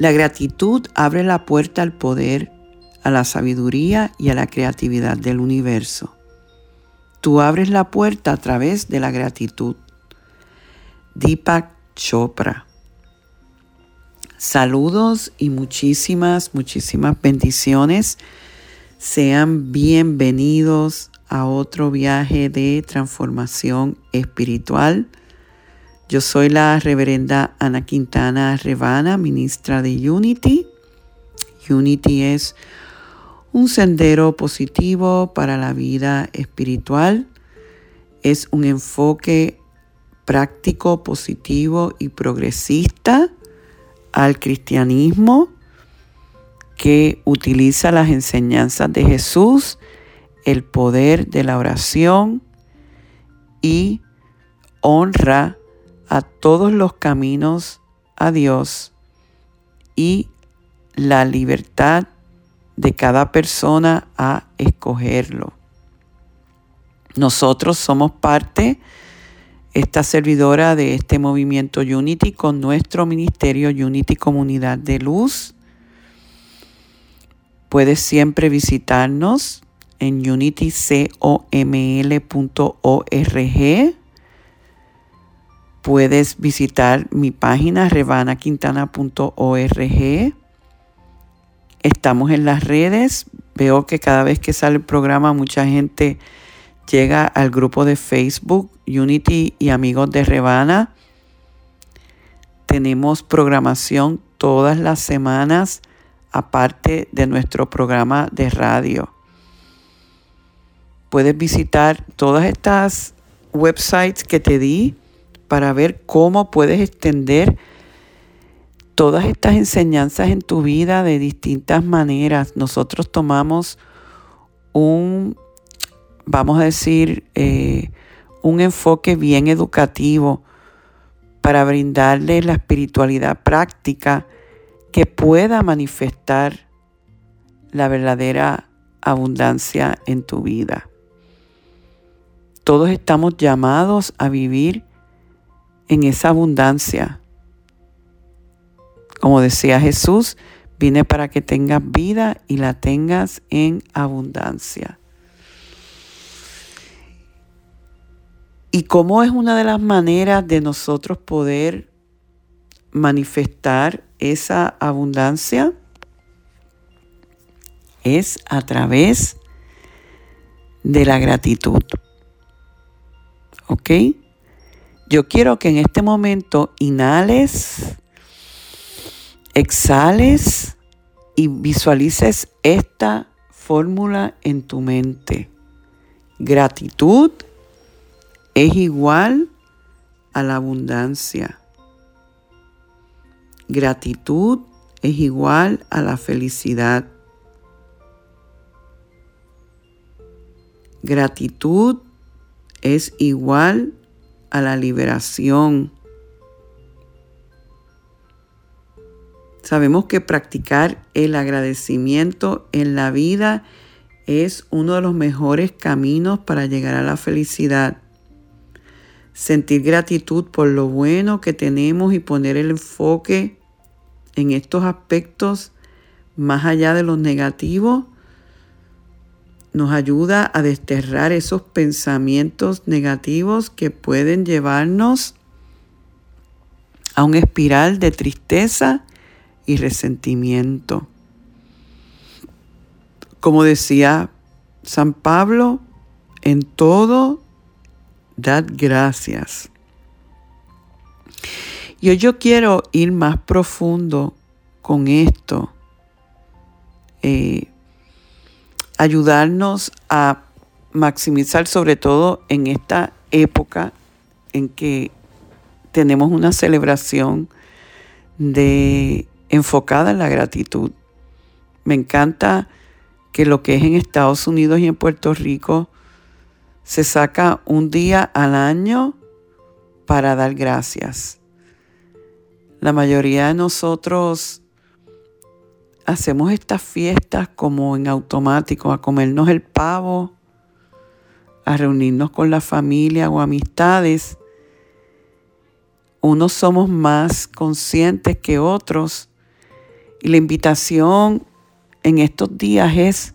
la gratitud abre la puerta al poder, a la sabiduría y a la creatividad del universo. Tú abres la puerta a través de la gratitud. Deepak Chopra. Saludos y muchísimas, muchísimas bendiciones. Sean bienvenidos a otro viaje de transformación espiritual yo soy la reverenda Ana Quintana Revana, ministra de Unity. Unity es un sendero positivo para la vida espiritual. Es un enfoque práctico, positivo y progresista al cristianismo que utiliza las enseñanzas de Jesús, el poder de la oración y honra a todos los caminos a Dios y la libertad de cada persona a escogerlo. Nosotros somos parte, esta servidora de este movimiento Unity con nuestro ministerio Unity Comunidad de Luz. Puedes siempre visitarnos en unitycoml.org Puedes visitar mi página revanaquintana.org. Estamos en las redes. Veo que cada vez que sale el programa mucha gente llega al grupo de Facebook Unity y Amigos de Revana. Tenemos programación todas las semanas aparte de nuestro programa de radio. Puedes visitar todas estas websites que te di para ver cómo puedes extender todas estas enseñanzas en tu vida de distintas maneras. Nosotros tomamos un, vamos a decir, eh, un enfoque bien educativo para brindarle la espiritualidad práctica que pueda manifestar la verdadera abundancia en tu vida. Todos estamos llamados a vivir en esa abundancia. Como decía Jesús, vine para que tengas vida y la tengas en abundancia. ¿Y cómo es una de las maneras de nosotros poder manifestar esa abundancia? Es a través de la gratitud. ¿Ok? Yo quiero que en este momento inhales, exhales y visualices esta fórmula en tu mente. Gratitud es igual a la abundancia. Gratitud es igual a la felicidad. Gratitud es igual a la liberación. Sabemos que practicar el agradecimiento en la vida es uno de los mejores caminos para llegar a la felicidad. Sentir gratitud por lo bueno que tenemos y poner el enfoque en estos aspectos más allá de los negativos nos ayuda a desterrar esos pensamientos negativos que pueden llevarnos a un espiral de tristeza y resentimiento. Como decía San Pablo, En todo, dad gracias. Yo quiero ir más profundo con esto. Eh, ayudarnos a maximizar, sobre todo en esta época en que tenemos una celebración de enfocada en la gratitud. Me encanta que lo que es en Estados Unidos y en Puerto Rico se saca un día al año para dar gracias. La mayoría de nosotros hacemos estas fiestas como en automático, a comernos el pavo, a reunirnos con la familia o amistades. Unos somos más conscientes que otros y la invitación en estos días es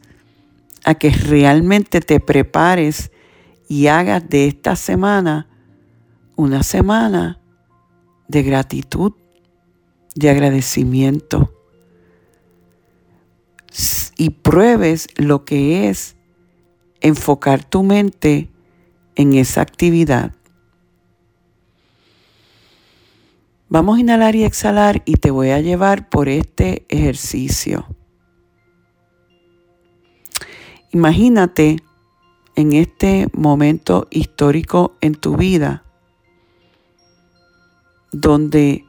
a que realmente te prepares y hagas de esta semana una semana de gratitud, de agradecimiento y pruebes lo que es enfocar tu mente en esa actividad. Vamos a inhalar y exhalar y te voy a llevar por este ejercicio. Imagínate en este momento histórico en tu vida donde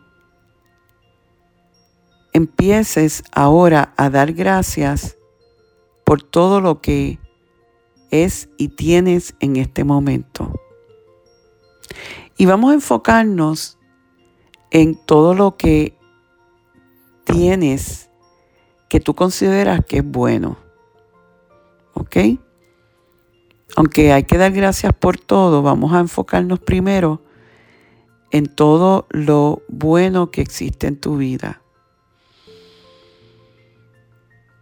empieces ahora a dar gracias por todo lo que es y tienes en este momento. Y vamos a enfocarnos en todo lo que tienes que tú consideras que es bueno. ¿Ok? Aunque hay que dar gracias por todo, vamos a enfocarnos primero en todo lo bueno que existe en tu vida.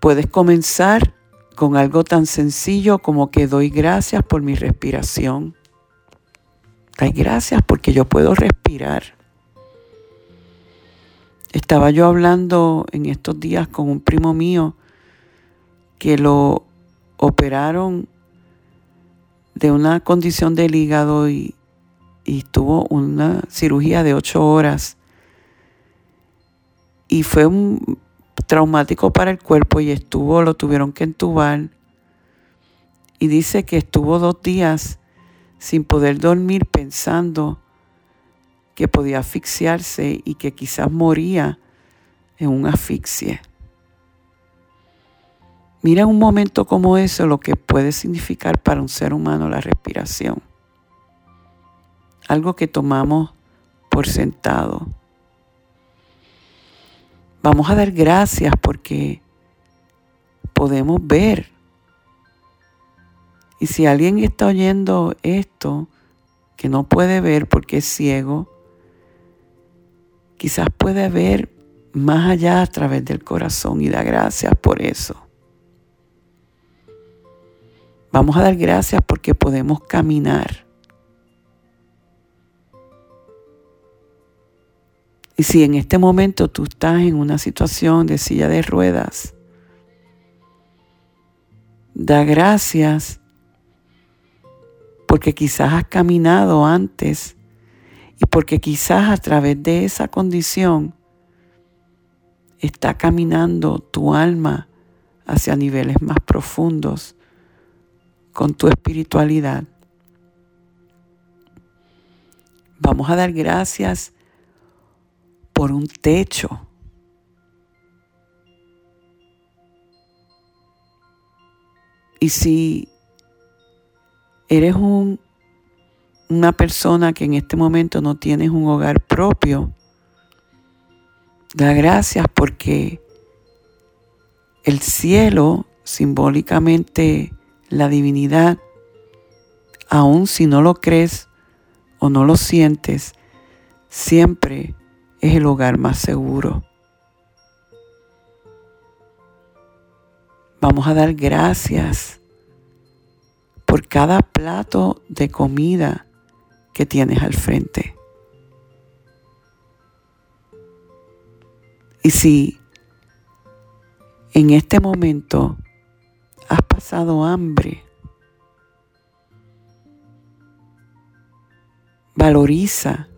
Puedes comenzar con algo tan sencillo como que doy gracias por mi respiración. Doy gracias porque yo puedo respirar. Estaba yo hablando en estos días con un primo mío que lo operaron de una condición del hígado y, y tuvo una cirugía de ocho horas. Y fue un, traumático para el cuerpo y estuvo, lo tuvieron que entubar. Y dice que estuvo dos días sin poder dormir pensando que podía asfixiarse y que quizás moría en un asfixie. Mira un momento como eso lo que puede significar para un ser humano la respiración. Algo que tomamos por sentado. Vamos a dar gracias porque podemos ver. Y si alguien está oyendo esto, que no puede ver porque es ciego, quizás puede ver más allá a través del corazón y da gracias por eso. Vamos a dar gracias porque podemos caminar. Y si en este momento tú estás en una situación de silla de ruedas, da gracias porque quizás has caminado antes y porque quizás a través de esa condición está caminando tu alma hacia niveles más profundos con tu espiritualidad. Vamos a dar gracias por un techo. Y si eres un, una persona que en este momento no tienes un hogar propio, da gracias porque el cielo, simbólicamente la divinidad, aun si no lo crees o no lo sientes, siempre es el hogar más seguro. Vamos a dar gracias por cada plato de comida que tienes al frente. Y si en este momento has pasado hambre, valoriza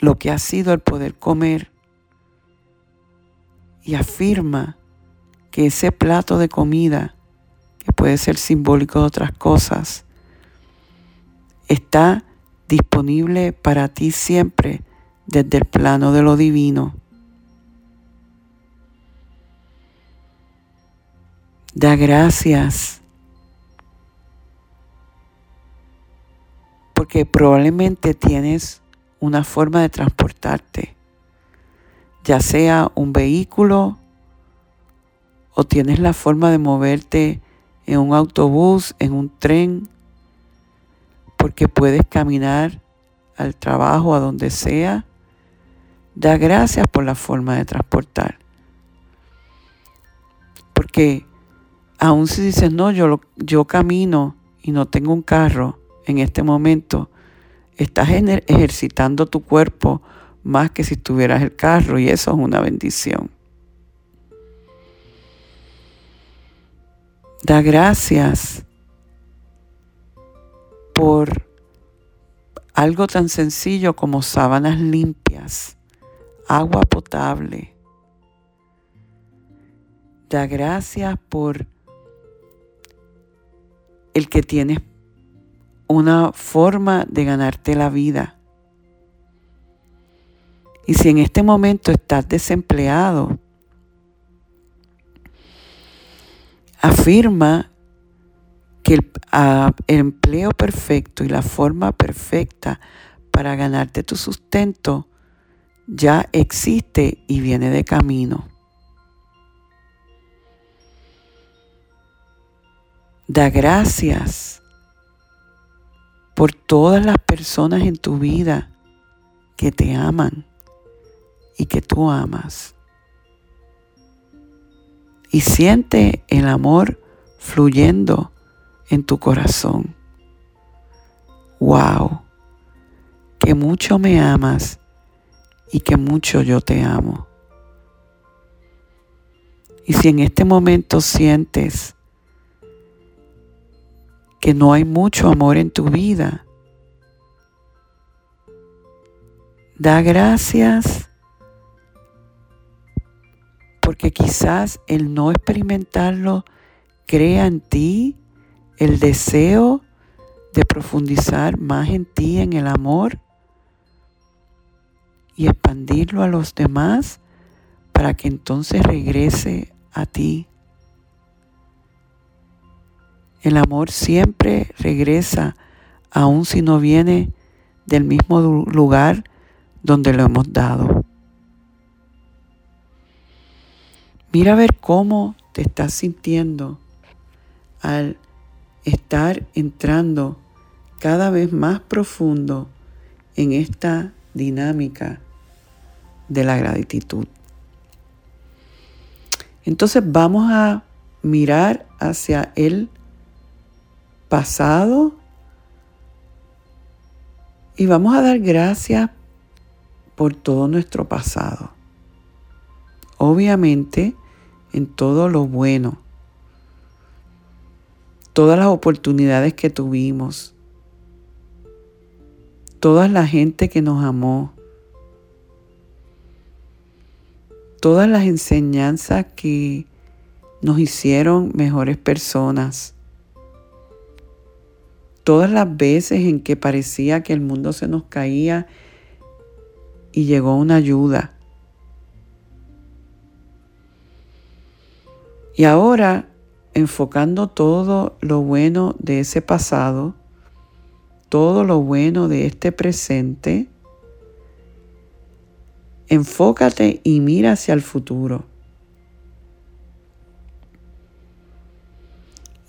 lo que ha sido el poder comer y afirma que ese plato de comida, que puede ser simbólico de otras cosas, está disponible para ti siempre desde el plano de lo divino. Da gracias porque probablemente tienes una forma de transportarte, ya sea un vehículo o tienes la forma de moverte en un autobús, en un tren, porque puedes caminar al trabajo, a donde sea. Da gracias por la forma de transportar. Porque aun si dices, no, yo, yo camino y no tengo un carro en este momento, estás ejercitando tu cuerpo más que si tuvieras el carro y eso es una bendición. Da gracias por algo tan sencillo como sábanas limpias, agua potable. Da gracias por el que tienes una forma de ganarte la vida. Y si en este momento estás desempleado, afirma que el, empleo perfecto y la forma perfecta para ganarte tu sustento ya existe y viene de camino. Da gracias por todas las personas en tu vida que te aman y que tú amas. Y siente el amor fluyendo en tu corazón. Wow, que mucho me amas y que mucho yo te amo. Y si en este momento sientes que no hay mucho amor en tu vida. Da gracias porque quizás el no experimentarlo crea en ti el deseo de profundizar más en ti, en el amor y expandirlo a los demás para que entonces regrese a ti. El amor siempre regresa, aun si no viene del mismo lugar donde lo hemos dado. Mira a ver cómo te estás sintiendo al estar entrando cada vez más profundo en esta dinámica de la gratitud. Entonces vamos a mirar hacia el pasado. Y vamos a dar gracias por todo nuestro pasado. Obviamente en todo lo bueno, todas las oportunidades que tuvimos, toda la gente que nos amó, todas las enseñanzas que nos hicieron mejores personas todas las veces en que parecía que el mundo se nos caía y llegó una ayuda. Y ahora, enfocando todo lo bueno de ese pasado, todo lo bueno de este presente, enfócate y mira hacia el futuro.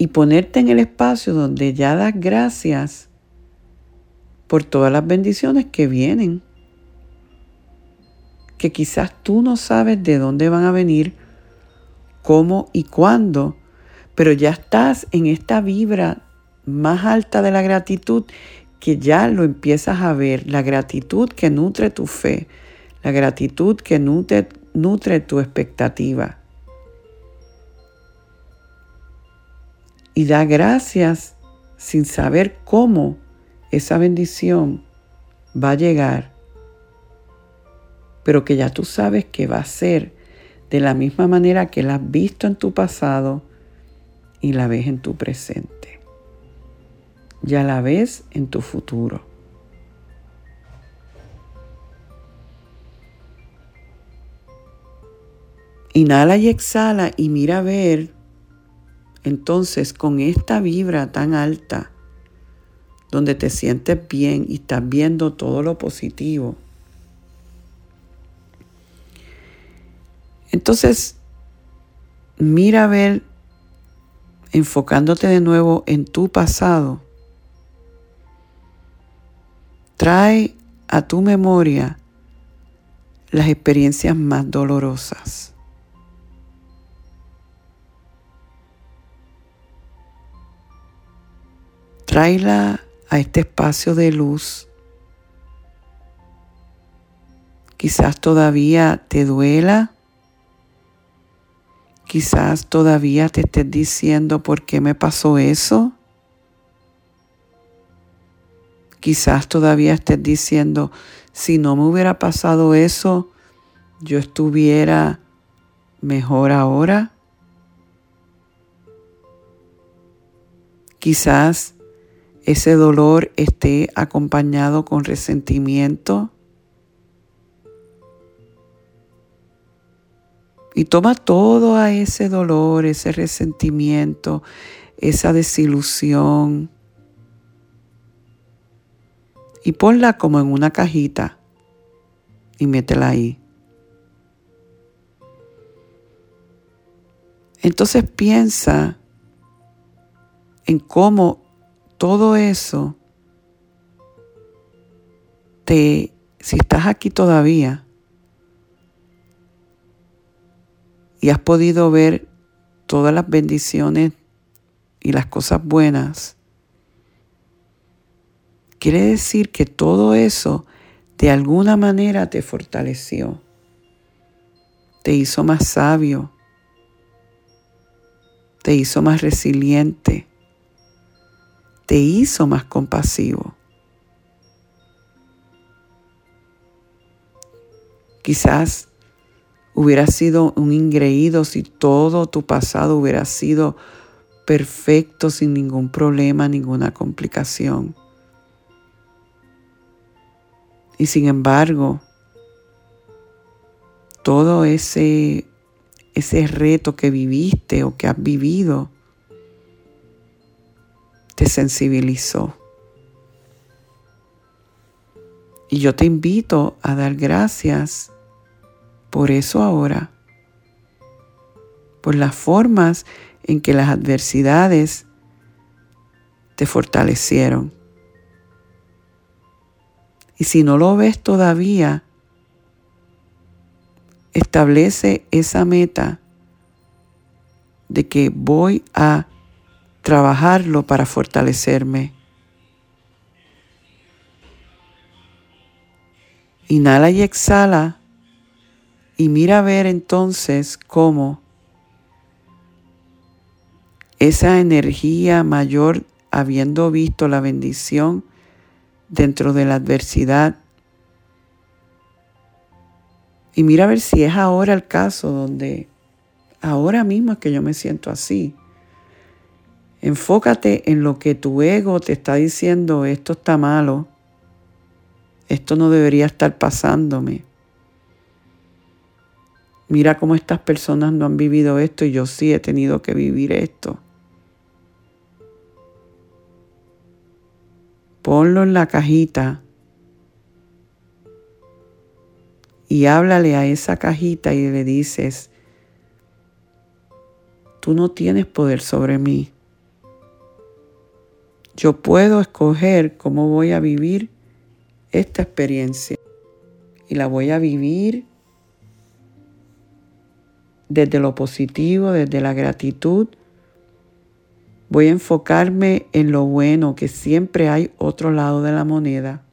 Y ponerte en el espacio donde ya das gracias por todas las bendiciones que vienen, que quizás tú no sabes de dónde van a venir, cómo y cuándo, pero ya estás en esta vibra más alta de la gratitud que ya lo empiezas a ver, la gratitud que nutre tu fe, la gratitud que nutre, nutre tu expectativa. Y da gracias sin saber cómo esa bendición va a llegar, pero que ya tú sabes que va a ser de la misma manera que la has visto en tu pasado y la ves en tu presente. Ya la ves en tu futuro. Inhala y exhala y mira a ver entonces con esta vibra tan alta, donde te sientes bien y estás viendo todo lo positivo. Entonces, mira a ver, enfocándote de nuevo en tu pasado, trae a tu memoria las experiencias más dolorosas. Tráela a este espacio de luz. Quizás todavía te duela. Quizás todavía te estés diciendo por qué me pasó eso. Quizás todavía estés diciendo, si no me hubiera pasado eso, yo estuviera mejor ahora. Quizás ese dolor esté acompañado con resentimiento. Y toma todo a ese dolor, ese resentimiento, esa desilusión y ponla como en una cajita y métela ahí. Entonces piensa en cómo todo eso, te, si estás aquí todavía y has podido ver todas las bendiciones y las cosas buenas, quiere decir que todo eso de alguna manera te fortaleció, te hizo más sabio, te hizo más resiliente te hizo más compasivo. Quizás hubiera sido un ingreído si todo tu pasado hubiera sido perfecto sin ningún problema, ninguna complicación. Y sin embargo, todo ese, ese reto que viviste o que has vivido te sensibilizó. Y yo te invito a dar gracias por eso ahora, por las formas en que las adversidades te fortalecieron. Y si no lo ves todavía, establece esa meta de que voy a trabajarlo para fortalecerme. Inhala y exhala y mira a ver entonces cómo esa energía mayor, habiendo visto la bendición dentro de la adversidad, y mira a ver si es ahora el caso donde ahora mismo es que yo me siento así. Enfócate en lo que tu ego te está diciendo, esto está malo, esto no debería estar pasándome. Mira cómo estas personas no han vivido esto y yo sí he tenido que vivir esto. Ponlo en la cajita y háblale a esa cajita y le dices, tú no tienes poder sobre mí. Yo puedo escoger cómo voy a vivir esta experiencia y la voy a vivir desde lo positivo, desde la gratitud. Voy a enfocarme en lo bueno, que siempre hay otro lado de la moneda.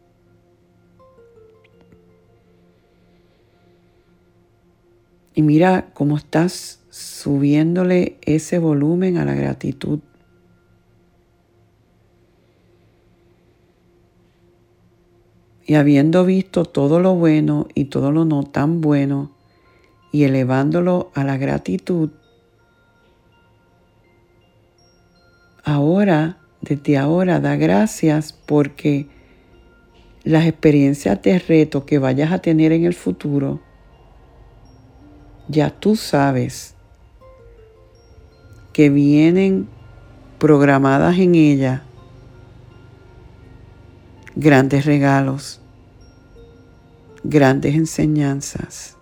Y mira cómo estás subiéndole ese volumen a la gratitud. Y habiendo visto todo lo bueno y todo lo no tan bueno, y elevándolo a la gratitud, ahora, desde ahora, da gracias porque las experiencias de reto que vayas a tener en el futuro, ya tú sabes que vienen programadas en ella grandes regalos, grandes enseñanzas.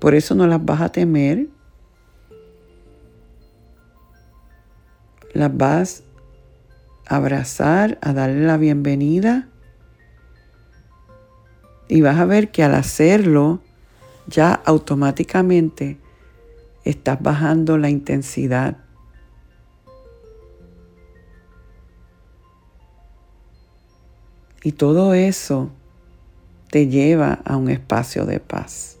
Por eso no las vas a temer, las vas a abrazar, a darle la bienvenida y vas a ver que al hacerlo ya automáticamente estás bajando la intensidad Y todo eso te lleva a un espacio de paz.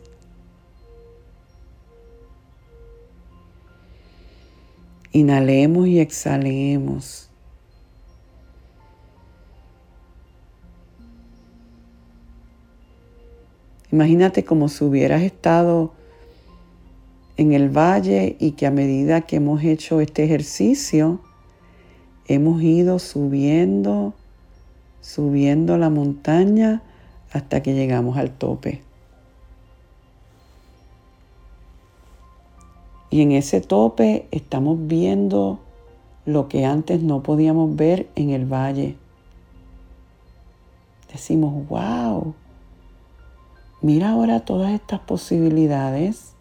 Inhalemos y exhalemos. Imagínate como si hubieras estado en el valle y que a medida que hemos hecho este ejercicio, hemos ido subiendo subiendo la montaña hasta que llegamos al tope. Y en ese tope estamos viendo lo que antes no podíamos ver en el valle. Decimos, wow, mira ahora todas estas posibilidades.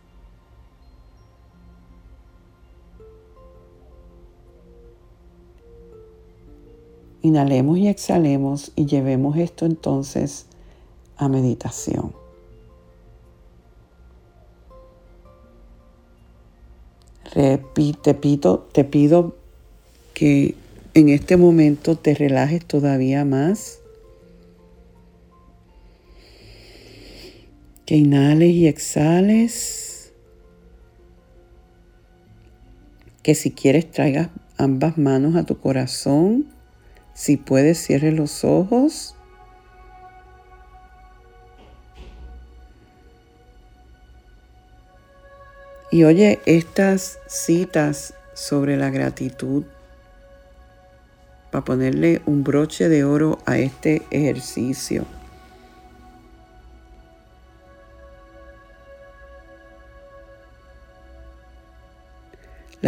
Inhalemos y exhalemos y llevemos esto entonces a meditación. Repite, te pido, te pido que en este momento te relajes todavía más. Que inhales y exhales. Que si quieres traigas ambas manos a tu corazón si puedes, cierre los ojos. Y oye estas citas sobre la gratitud para ponerle un broche de oro a este ejercicio.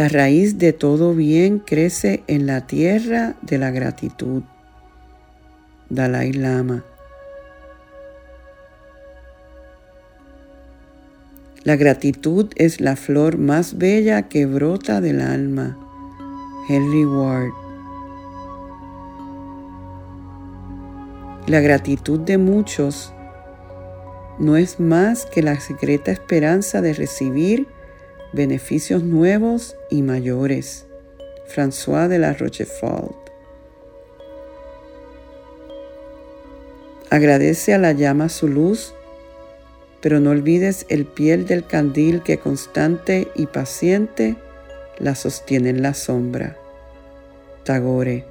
La raíz de todo bien crece en la tierra de la gratitud. Dalai Lama. La gratitud es la flor más bella que brota del alma. Henry Ward. La gratitud de muchos no es más que la secreta esperanza de recibir beneficios nuevos y mayores. François de la Rochefort. Agradece a la llama su luz, pero no olvides el piel del candil que constante y paciente la sostiene en la sombra. Tagore.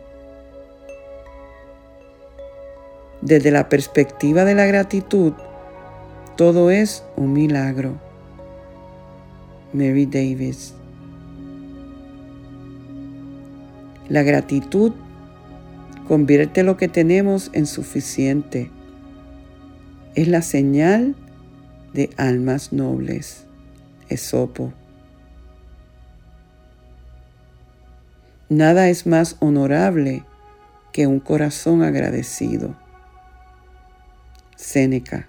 Desde la perspectiva de la gratitud, todo es un milagro. Mary Davis. La gratitud convierte lo que tenemos en suficiente. Es la señal de almas nobles. Esopo. Nada es más honorable que un corazón agradecido. Séneca.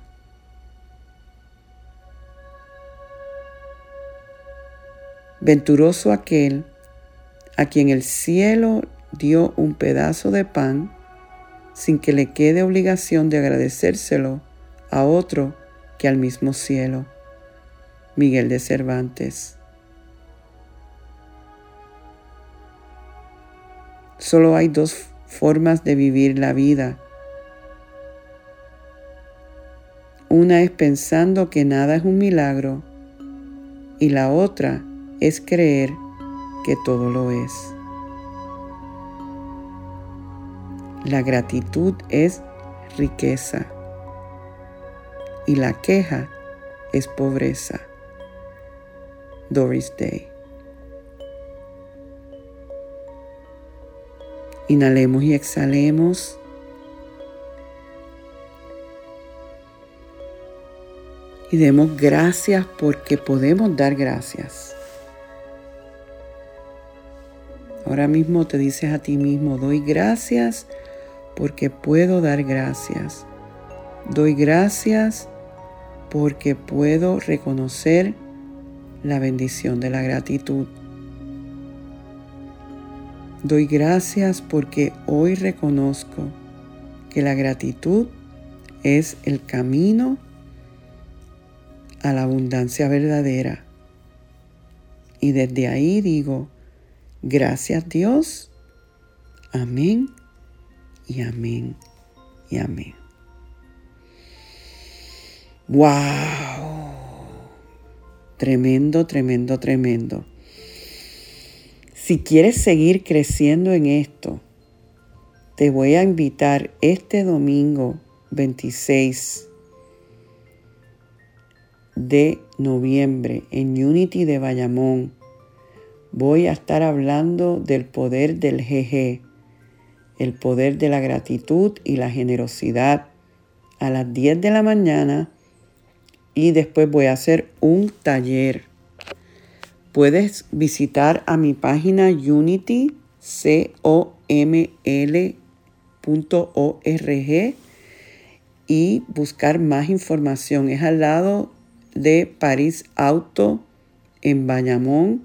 Venturoso aquel a quien el cielo dio un pedazo de pan sin que le quede obligación de agradecérselo a otro que al mismo cielo. Miguel de Cervantes. Solo hay dos formas de vivir la vida. Una es pensando que nada es un milagro y la otra es creer que todo lo es. La gratitud es riqueza y la queja es pobreza. Doris Day. Inhalemos y exhalemos. Y demos gracias porque podemos dar gracias. Ahora mismo te dices a ti mismo, doy gracias porque puedo dar gracias. Doy gracias porque puedo reconocer la bendición de la gratitud. Doy gracias porque hoy reconozco que la gratitud es el camino a la abundancia verdadera. Y desde ahí digo, gracias Dios, amén y amén y amén. ¡Wow! Tremendo, tremendo, tremendo. Si quieres seguir creciendo en esto, te voy a invitar este domingo 26 de noviembre en Unity de Bayamón. Voy a estar hablando del poder del GG, el poder de la gratitud y la generosidad. A las 10 de la mañana y después voy a hacer un taller. Puedes visitar a mi página unitycoml.org y buscar más información. Es al lado de París Auto en Bayamón,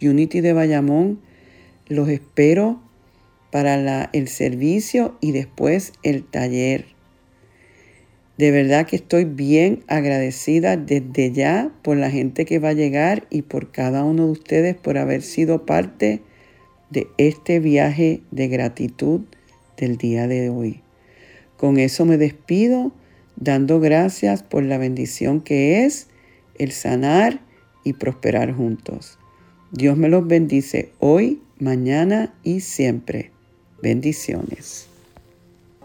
Unity de Bayamón. Los espero para el servicio y después el taller. De verdad que estoy bien agradecida desde ya por la gente que va a llegar y por cada uno de ustedes por haber sido parte de este viaje de gratitud del día de hoy. Con eso me despido dando gracias por la bendición que es el sanar y prosperar juntos. Dios me los bendice hoy, mañana y siempre. Bendiciones.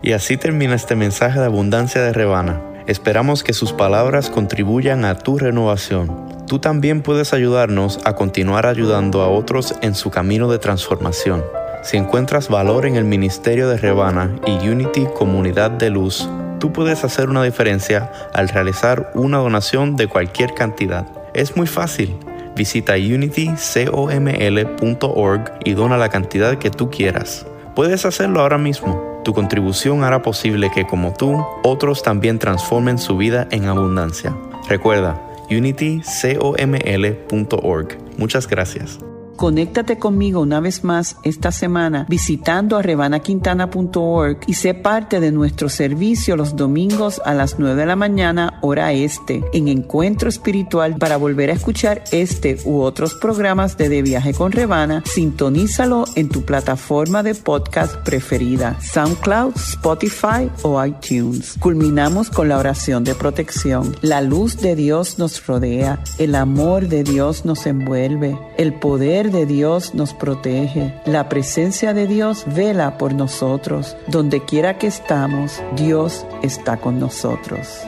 Y así termina este mensaje de abundancia de Rebana. Esperamos que sus palabras contribuyan a tu renovación. Tú también puedes ayudarnos a continuar ayudando a otros en su camino de transformación. Si encuentras valor en el ministerio de Rebana y Unity Comunidad de Luz, tú puedes hacer una diferencia al realizar una donación de cualquier cantidad. Es muy fácil. Visita unitycoml.org y dona la cantidad que tú quieras. Puedes hacerlo ahora mismo tu contribución hará posible que, como tú, otros también transformen su vida en abundancia. Recuerda, unitycoml.org. Muchas gracias. Conéctate conmigo una vez más esta semana visitando a rebanaquintana.org y sé parte de nuestro servicio los domingos a las 9 de la mañana hora este en Encuentro Espiritual para volver a escuchar este u otros programas de De Viaje con Rebana. Sintonízalo en tu plataforma de podcast preferida, SoundCloud, Spotify o iTunes. Culminamos con la oración de protección. La luz de Dios nos rodea, el amor de Dios nos envuelve, el de Dios nos protege. La presencia de Dios vela por nosotros. Donde quiera que estamos, Dios está con nosotros.